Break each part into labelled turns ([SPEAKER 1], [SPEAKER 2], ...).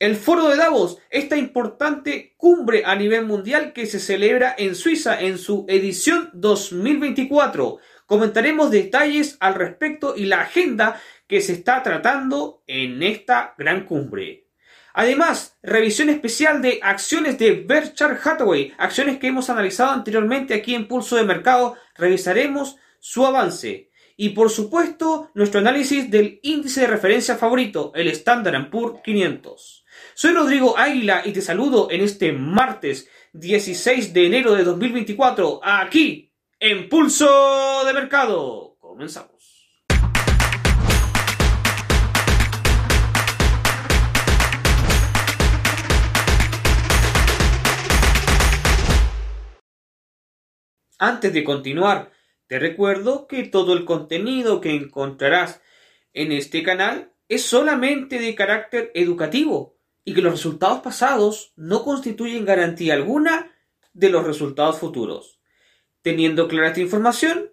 [SPEAKER 1] El Foro de Davos, esta importante cumbre a nivel mundial que se celebra en Suiza en su edición 2024. Comentaremos detalles al respecto y la agenda que se está tratando en esta gran cumbre. Además, revisión especial de acciones de Berkshire Hathaway, acciones que hemos analizado anteriormente aquí en Pulso de Mercado, revisaremos su avance. Y por supuesto, nuestro análisis del índice de referencia favorito, el Standard Poor's 500. Soy Rodrigo Águila y te saludo en este martes 16 de enero de 2024 aquí en Pulso de Mercado. Comenzamos. Antes de continuar, te recuerdo que todo el contenido que encontrarás en este canal es solamente de carácter educativo y que los resultados pasados no constituyen garantía alguna de los resultados futuros. Teniendo clara esta información,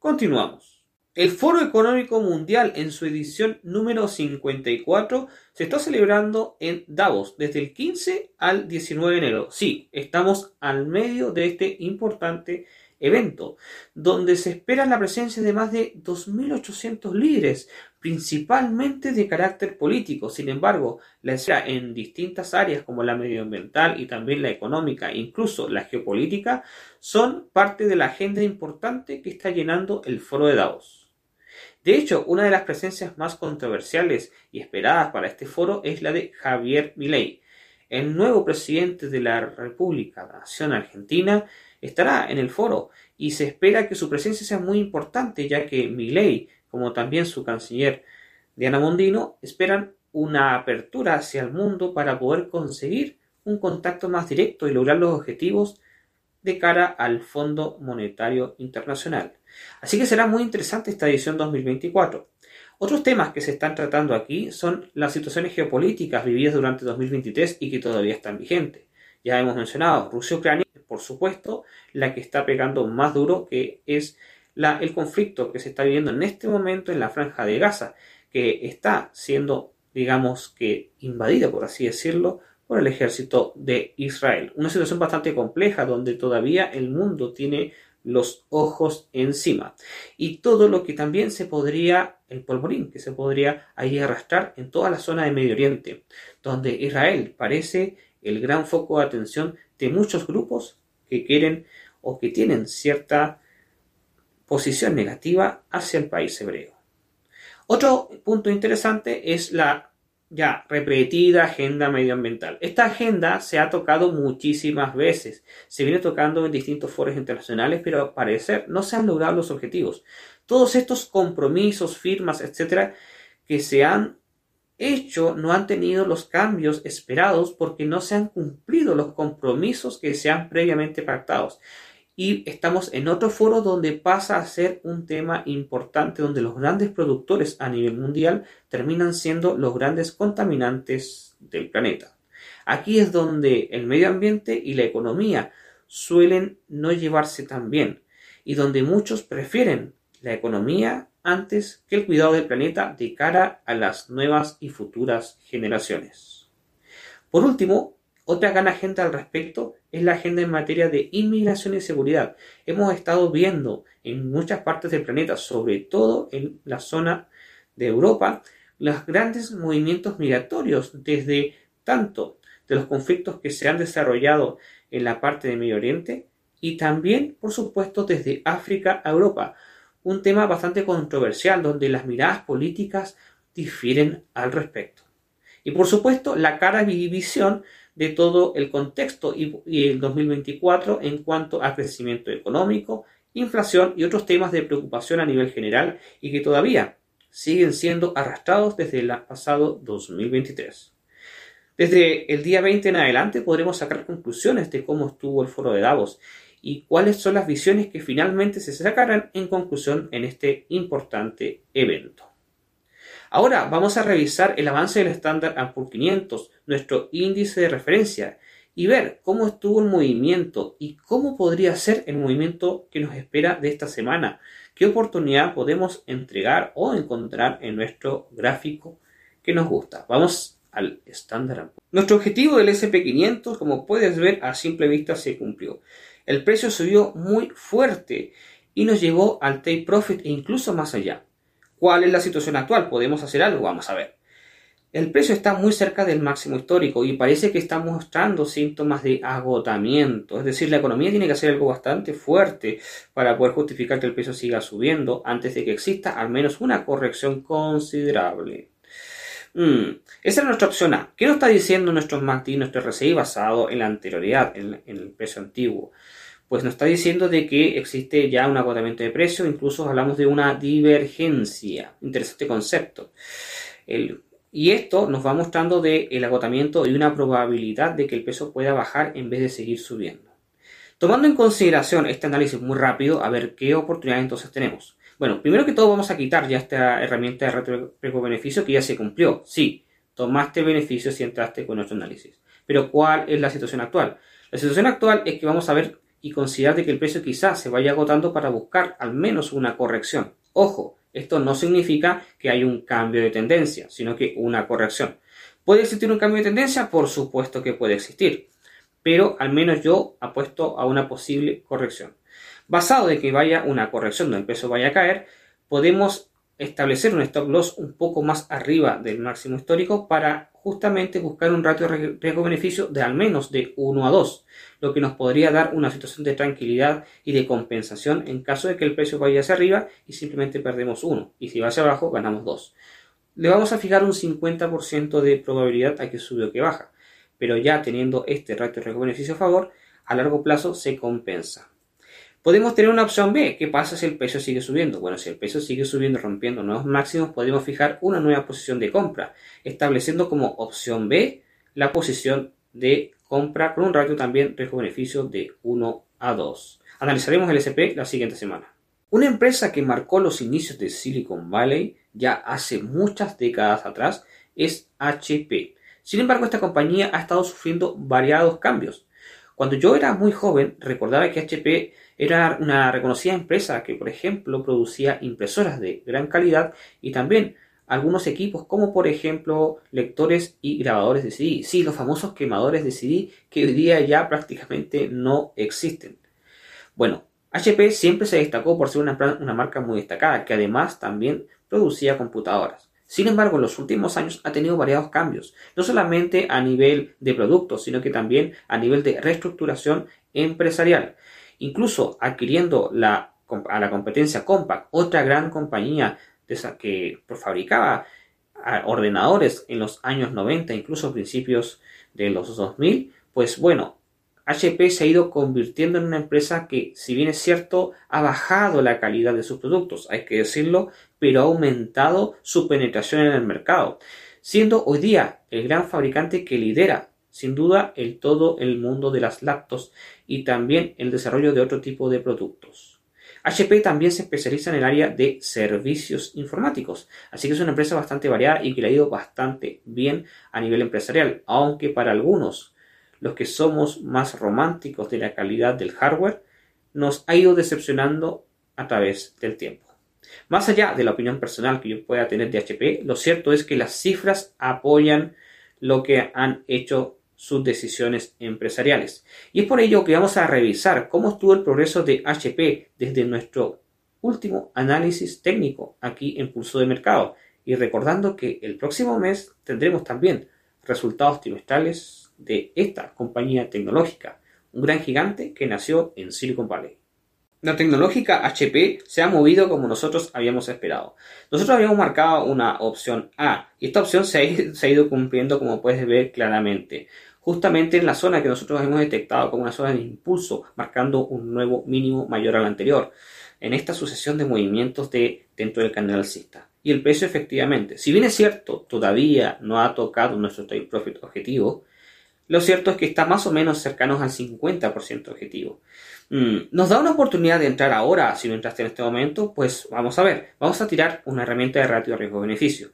[SPEAKER 1] continuamos. El Foro Económico Mundial en su edición número 54 se está celebrando en Davos desde el 15 al 19 de enero. Sí, estamos al medio de este importante evento, donde se espera la presencia de más de 2.800 líderes, principalmente de carácter político. Sin embargo, la esfera en distintas áreas como la medioambiental y también la económica, incluso la geopolítica, son parte de la agenda importante que está llenando el foro de Davos. De hecho, una de las presencias más controversiales y esperadas para este foro es la de Javier Milei, el nuevo presidente de la República Nación Argentina, estará en el foro y se espera que su presencia sea muy importante, ya que Milei, como también su canciller Diana Mondino, esperan una apertura hacia el mundo para poder conseguir un contacto más directo y lograr los objetivos de cara al Fondo Monetario Internacional. Así que será muy interesante esta edición 2024. Otros temas que se están tratando aquí son las situaciones geopolíticas vividas durante 2023 y que todavía están vigentes. Ya hemos mencionado Rusia-Ucrania por supuesto, la que está pegando más duro, que es el conflicto que se está viviendo en este momento en la franja de Gaza, que está siendo, digamos que, invadida, por así decirlo, por el ejército de Israel. Una situación bastante compleja donde todavía el mundo tiene los ojos encima. Y todo lo que también se podría, el polvorín que se podría ahí arrastrar en toda la zona de Medio Oriente, donde Israel parece el gran foco de atención de muchos grupos que quieren o que tienen cierta posición negativa hacia el país hebreo. Otro punto interesante es la ya repetida agenda medioambiental. Esta agenda se ha tocado muchísimas veces, se viene tocando en distintos foros internacionales, pero al parecer no se han logrado los objetivos. Todos estos compromisos, firmas, etcétera, que se han hecho no han tenido los cambios esperados porque no se han cumplido los compromisos que se han previamente pactados. Y estamos en otro foro donde pasa a ser un tema importante, donde los grandes productores a nivel mundial terminan siendo los grandes contaminantes del planeta. Aquí es donde el medio ambiente y la economía suelen no llevarse tan bien y donde muchos prefieren la economía antes que el cuidado del planeta de cara a las nuevas y futuras generaciones. Por último, otra gran agenda al respecto es la agenda en materia de inmigración y seguridad. Hemos estado viendo en muchas partes del planeta, sobre todo en la zona de Europa, los grandes movimientos migratorios desde tanto de los conflictos que se han desarrollado en la parte de Medio Oriente y también, por supuesto, desde África a Europa, un tema bastante controversial donde las miradas políticas difieren al respecto. Y por supuesto, la cara y visión de todo el contexto y, el 2024 en cuanto a crecimiento económico, inflación y otros temas de preocupación a nivel general y que todavía siguen siendo arrastrados desde el pasado 2023. Desde el día 20 en adelante podremos sacar conclusiones de cómo estuvo el foro de Davos y cuáles son las visiones que finalmente se sacarán en conclusión en este importante evento. Ahora vamos a revisar el avance del estándar Poor's 500, nuestro índice de referencia, y ver cómo estuvo el movimiento y cómo podría ser el movimiento que nos espera de esta semana, qué oportunidad podemos entregar o encontrar en nuestro gráfico que nos gusta. Vamos al estándar. Nuestro objetivo del SP500, como puedes ver a simple vista, se cumplió. El precio subió muy fuerte y nos llevó al take profit e incluso más allá. ¿Cuál es la situación actual? ¿Podemos hacer algo? Vamos a ver. El precio está muy cerca del máximo histórico y parece que está mostrando síntomas de agotamiento. Es decir, la economía tiene que hacer algo bastante fuerte para poder justificar que el precio siga subiendo antes de que exista al menos una corrección considerable. Mm, esa es nuestra opción A. ¿Qué nos está diciendo nuestro MACD, nuestro RSI basado en la anterioridad, en, en el precio antiguo? Pues nos está diciendo de que existe ya un agotamiento de precio, incluso hablamos de una divergencia. Interesante concepto. El y esto nos va mostrando de el agotamiento y una probabilidad de que el peso pueda bajar en vez de seguir subiendo. Tomando en consideración este análisis muy rápido, a ver qué oportunidades entonces tenemos. Bueno, primero que todo vamos a quitar ya esta herramienta de reto beneficio que ya se cumplió. Sí, tomaste beneficios si entraste con nuestro análisis. Pero ¿cuál es la situación actual? La situación actual es que vamos a ver y considerar de que el precio quizás se vaya agotando para buscar al menos una corrección. Ojo, esto no significa que hay un cambio de tendencia, sino que una corrección. ¿Puede existir un cambio de tendencia? Por supuesto que puede existir, pero al menos yo apuesto a una posible corrección. Basado de que vaya una corrección donde el peso vaya a caer, podemos establecer un stop loss un poco más arriba del máximo histórico para justamente buscar un ratio riesgo-beneficio de al menos de 1 a 2, lo que nos podría dar una situación de tranquilidad y de compensación en caso de que el precio vaya hacia arriba y simplemente perdemos 1 y si va hacia abajo ganamos 2. Le vamos a fijar un 50% de probabilidad a que sube o que baja, pero ya teniendo este ratio riesgo-beneficio a favor, a largo plazo se compensa. Podemos tener una opción B. ¿Qué pasa si el precio sigue subiendo? Bueno, si el precio sigue subiendo, rompiendo nuevos máximos, podemos fijar una nueva posición de compra, estableciendo como opción B la posición de compra con un ratio también riesgo-beneficio de 1 a 2. Analizaremos el SP la siguiente semana. Una empresa que marcó los inicios de Silicon Valley ya hace muchas décadas atrás es HP. Sin embargo, esta compañía ha estado sufriendo variados cambios. Cuando yo era muy joven, recordaba que HP era una reconocida empresa que, por ejemplo, producía impresoras de gran calidad y también algunos equipos como por ejemplo lectores y grabadores de CD. Sí, los famosos quemadores de CD que hoy día ya prácticamente no existen. Bueno, HP siempre se destacó por ser una, una marca muy destacada, que además también producía computadoras. Sin embargo, en los últimos años ha tenido variados cambios, no solamente a nivel de productos, sino que también a nivel de reestructuración empresarial incluso adquiriendo la, a la competencia Compaq, otra gran compañía de esa que fabricaba ordenadores en los años 90, incluso principios de los 2000, pues bueno, HP se ha ido convirtiendo en una empresa que, si bien es cierto, ha bajado la calidad de sus productos, hay que decirlo, pero ha aumentado su penetración en el mercado, siendo hoy día el gran fabricante que lidera sin duda el todo el mundo de las laptops y también el desarrollo de otro tipo de productos. HP también se especializa en el área de servicios informáticos, así que es una empresa bastante variada y que le ha ido bastante bien a nivel empresarial, aunque para algunos, los que somos más románticos de la calidad del hardware, nos ha ido decepcionando a través del tiempo. Más allá de la opinión personal que yo pueda tener de HP, lo cierto es que las cifras apoyan lo que han hecho sus decisiones empresariales. Y es por ello que vamos a revisar cómo estuvo el progreso de HP desde nuestro último análisis técnico aquí en Pulso de Mercado. Y recordando que el próximo mes tendremos también resultados trimestrales de esta compañía tecnológica, un gran gigante que nació en Silicon Valley. La tecnológica HP se ha movido como nosotros habíamos esperado. Nosotros habíamos marcado una opción A y esta opción se ha, ido cumpliendo como puedes ver claramente. Justamente en la zona que nosotros hemos detectado como una zona de impulso, marcando un nuevo mínimo mayor al anterior. En esta sucesión de movimientos de, dentro del canal alcista. Y el precio efectivamente, si bien es cierto, todavía no ha tocado nuestro take profit objetivo, lo cierto es que está más o menos cercanos al 50% objetivo. Mm, ¿Nos da una oportunidad de entrar ahora si no entraste en este momento? Pues vamos a ver, vamos a tirar una herramienta de ratio riesgo-beneficio.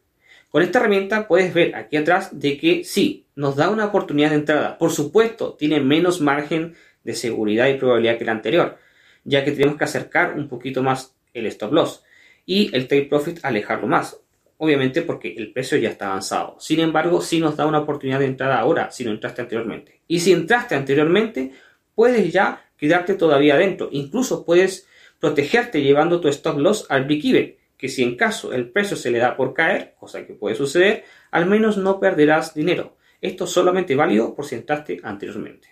[SPEAKER 1] Con esta herramienta puedes ver aquí atrás de que sí, nos da una oportunidad de entrada. Por supuesto, tiene menos margen de seguridad y probabilidad que la anterior, ya que tenemos que acercar un poquito más el stop loss y el take profit alejarlo más. obviamente porque el precio ya está avanzado. Sin embargo, sí nos da una oportunidad de entrada ahora si no entraste anteriormente. Y si entraste anteriormente, puedes ya quedarte todavía adentro. Incluso puedes protegerte llevando tu stop loss al break-even, que si en caso el precio se le da por caer, cosa que puede suceder, al menos no perderás dinero. Esto es solamente válido por si entraste anteriormente.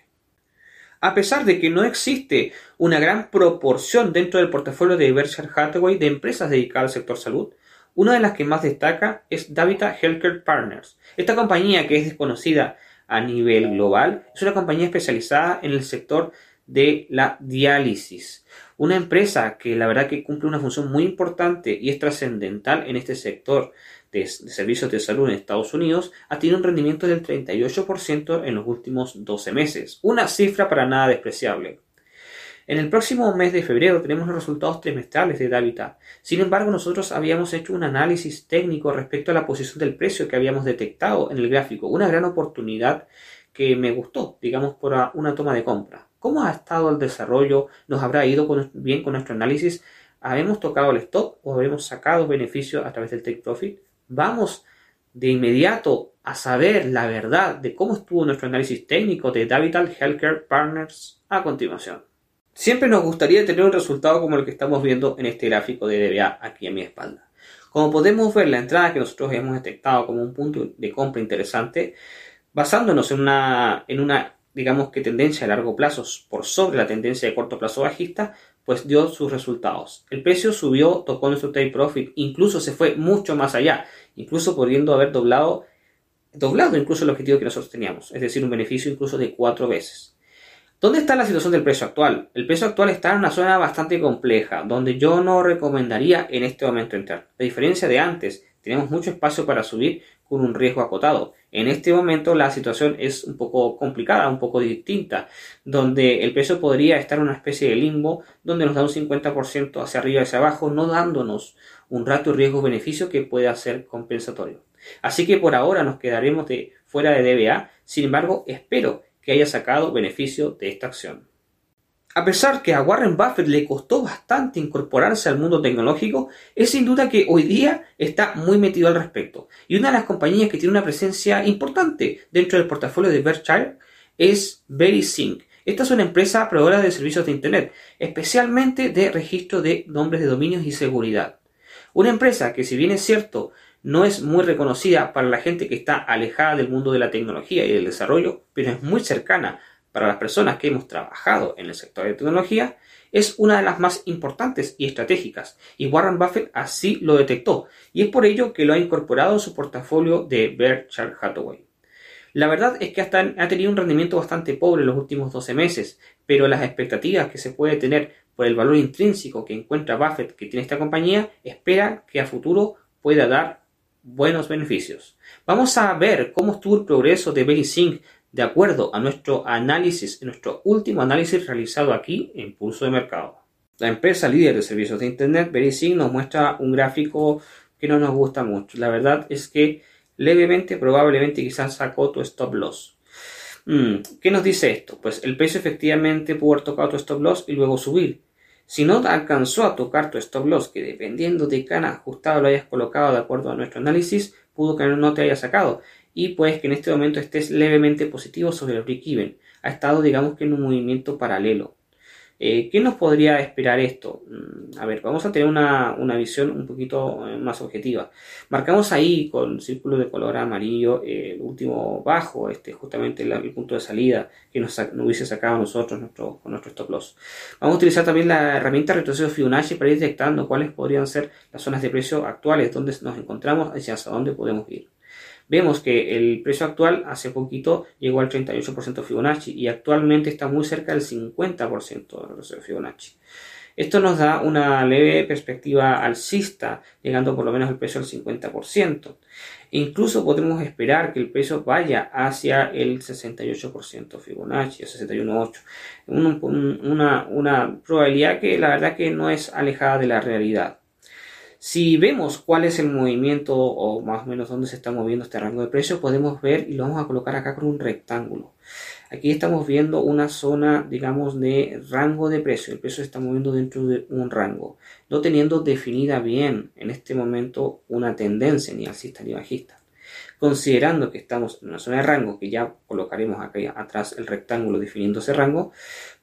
[SPEAKER 1] A pesar de que no existe una gran proporción dentro del portafolio de Berkshire Hathaway de empresas dedicadas al sector salud, una de las que más destaca es Davita Healthcare Partners. Esta compañía, que es desconocida a nivel global, es una compañía especializada en el sector de la diálisis. Una empresa que la verdad que cumple una función muy importante y es trascendental en este sector de, servicios de salud en Estados Unidos ha tenido un rendimiento del 38% en los últimos 12 meses. Una cifra para nada despreciable. En el próximo mes de febrero tenemos los resultados trimestrales de Davita. Sin embargo, nosotros habíamos hecho un análisis técnico respecto a la posición del precio que habíamos detectado en el gráfico. Una gran oportunidad que me gustó, digamos, por una toma de compra. ¿Cómo ha estado el desarrollo? ¿Nos habrá ido bien con nuestro análisis? ¿Habemos tocado el stop o habremos sacado beneficios a través del take profit? Vamos de inmediato a saber la verdad de cómo estuvo nuestro análisis técnico de Davital Healthcare Partners a continuación. Siempre nos gustaría tener un resultado como el que estamos viendo en este gráfico de DBA aquí a mi espalda. Como podemos ver, la entrada que nosotros hemos detectado como un punto de compra interesante, basándonos en una, en una digamos que tendencia a largo plazo por sobre la tendencia de corto plazo bajista, pues dio sus resultados. El precio subió, tocó nuestro take profit, incluso se fue mucho más allá, incluso pudiendo haber doblado, doblado incluso el objetivo que nosotros teníamos, es decir, un beneficio incluso de cuatro veces. ¿Dónde está la situación del precio actual? El precio actual está en una zona bastante compleja, donde yo no recomendaría en este momento entrar. A diferencia de antes, tenemos mucho espacio para subir con un riesgo acotado. En este momento la situación es un poco complicada, un poco distinta, donde el precio podría estar en una especie de limbo, donde nos da un 50% hacia arriba y hacia abajo, no dándonos un rato riesgo-beneficio que pueda ser compensatorio. Así que por ahora nos quedaremos de fuera de DBA, sin embargo espero que haya sacado beneficio de esta acción. A pesar que a Warren Buffett le costó bastante incorporarse al mundo tecnológico, es sin duda que hoy día está muy metido al respecto. Y una de las compañías que tiene una presencia importante dentro del portafolio de Berkshire es VerySync. Esta es una empresa proveedora de servicios de Internet, especialmente de registro de nombres de dominios y seguridad. Una empresa que si bien es cierto no es muy reconocida para la gente que está alejada del mundo de la tecnología y del desarrollo, pero es muy cercana para las personas que hemos trabajado en el sector de tecnología, es una de las más importantes y estratégicas, y Warren Buffett así lo detectó, y es por ello que lo ha incorporado en su portafolio de Berkshire Hathaway. La verdad es que hasta ha tenido un rendimiento bastante pobre en los últimos 12 meses, pero las expectativas que se puede tener por el valor intrínseco que encuentra Buffett que tiene esta compañía, espera que a futuro pueda dar buenos beneficios. Vamos a ver cómo estuvo el progreso de VeriSync de acuerdo a nuestro análisis, nuestro último análisis realizado aquí en Pulso de Mercado. La empresa líder de servicios de Internet, VeriSync, nos muestra un gráfico que no nos gusta mucho. La verdad es que levemente, probablemente quizás sacó tu stop loss. Mm, ¿Qué nos dice esto? Pues el precio efectivamente pudo haber tocado tu stop loss y luego subir. Si no alcanzó a tocar tu stop loss, que dependiendo de qué ajustado lo hayas colocado de acuerdo a nuestro análisis, pudo que no te haya sacado. Y pues que en este momento estés levemente positivo sobre el break-even. Ha estado, digamos que en un movimiento paralelo. Eh, ¿Qué nos podría esperar esto? Mm, a ver, vamos a tener una, visión un poquito eh, más objetiva. Marcamos ahí con círculo de color amarillo el último bajo, este justamente el, punto de salida que nos, hubiese sacado nosotros nuestro, con nuestro stop loss. Vamos a utilizar también la herramienta retroceso Fibonacci para ir detectando cuáles podrían ser las zonas de precio actuales, donde nos encontramos y hacia dónde podemos ir vemos que el precio actual hace poquito llegó al 38% Fibonacci y actualmente está muy cerca del 50% de Fibonacci. Esto nos da una leve perspectiva alcista, llegando por lo menos el precio al 50%. E incluso podemos esperar que el precio vaya hacia el 68% Fibonacci, el 61.8. Una, una probabilidad que la verdad que no es alejada de la realidad. Si vemos cuál es el movimiento o más o menos dónde se está moviendo este rango de precios, podemos ver y lo vamos a colocar acá con un rectángulo. Aquí estamos viendo una zona, digamos, de rango de precio. El precio se está moviendo dentro de un rango, no teniendo definida bien en este momento una tendencia ni alcista ni bajista. Considerando que estamos en una zona de rango, que ya colocaremos aquí atrás el rectángulo definiendo ese rango,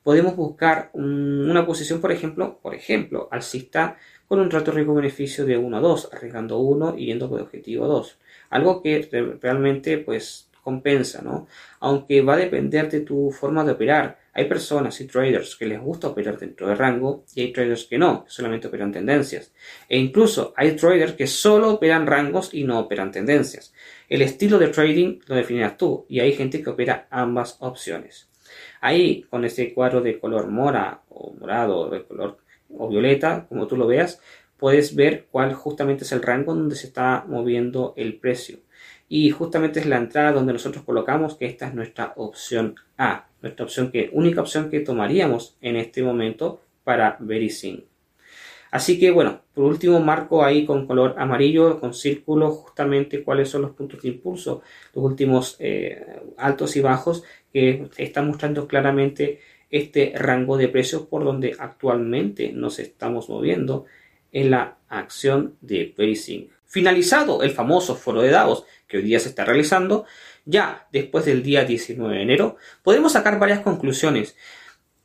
[SPEAKER 1] podemos buscar una posición, por ejemplo, por ejemplo, alcista con un rato riesgo-beneficio de 1 a 2, arriesgando 1 y yendo por objetivo 2. Algo que realmente pues compensa, ¿no? Aunque va a depender de tu forma de operar. Hay personas y traders que les gusta operar dentro de rango y hay traders que no, que solamente operan tendencias. E incluso hay traders que solo operan rangos y no operan tendencias. El estilo de trading lo definirás tú y hay gente que opera ambas opciones. Ahí, con ese cuadro de color mora o morado de color o violeta, como tú lo veas, puedes ver cuál justamente es el rango donde se está moviendo el precio. Y justamente es la entrada donde nosotros colocamos que esta es nuestra opción A, nuestra opción que, única opción que tomaríamos en este momento para Verisync. Así que bueno, por último marco ahí con color amarillo, con círculo, justamente cuáles son los puntos de impulso, los últimos eh, altos y bajos que están mostrando claramente este rango de precios por donde actualmente nos estamos moviendo en la acción de Verisync. Finalizado el famoso foro de Davos que hoy día se está realizando, ya después del día 19 de enero, podemos sacar varias conclusiones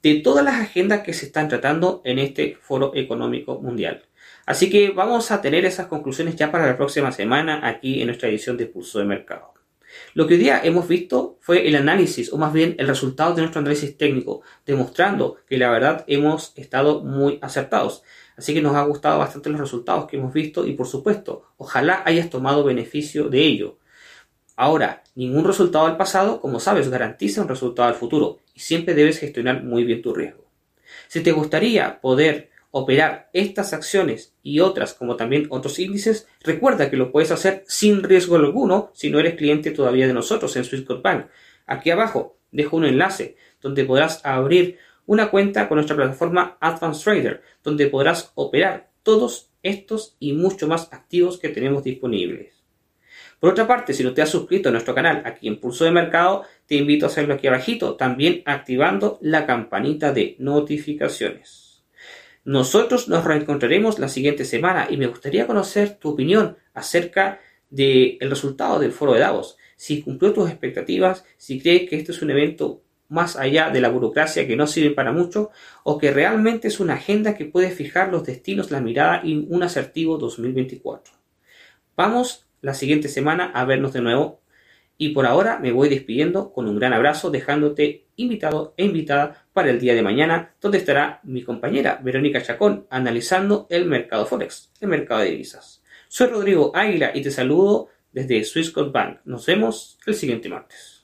[SPEAKER 1] de todas las agendas que se están tratando en este foro económico mundial. Así que vamos a tener esas conclusiones ya para la próxima semana aquí en nuestra edición de Pulso de Mercado. Lo que hoy día hemos visto fue el análisis, o más bien el resultado de nuestro análisis técnico, demostrando que la verdad hemos estado muy acertados. Así que nos ha gustado bastante los resultados que hemos visto y por supuesto, ojalá hayas tomado beneficio de ello. Ahora, ningún resultado del pasado, como sabes, garantiza un resultado del futuro y siempre debes gestionar muy bien tu riesgo. Si te gustaría poder operar estas acciones y otras como también otros índices, recuerda que lo puedes hacer sin riesgo alguno si no eres cliente todavía de nosotros en Swissquote Bank. Aquí abajo dejo un enlace donde podrás abrir una cuenta con nuestra plataforma Advanced Trader, donde podrás operar todos estos y mucho más activos que tenemos disponibles. Por otra parte, si no te has suscrito a nuestro canal aquí en Pulso de Mercado, te invito a hacerlo aquí abajito, también activando la campanita de notificaciones. Nosotros nos reencontraremos la siguiente semana y me gustaría conocer tu opinión acerca del resultado del foro de Davos. Si cumplió tus expectativas, si crees que este es un evento más allá de la burocracia que no sirve para mucho, o que realmente es una agenda que puede fijar los destinos, la mirada y un asertivo 2024. Vamos la siguiente semana a vernos de nuevo y por ahora me voy despidiendo con un gran abrazo, dejándote invitado e invitada para el día de mañana, donde estará mi compañera Verónica Chacón analizando el mercado Forex, el mercado de divisas. Soy Rodrigo Águila y te saludo desde Swissquote Bank. Nos vemos el siguiente martes.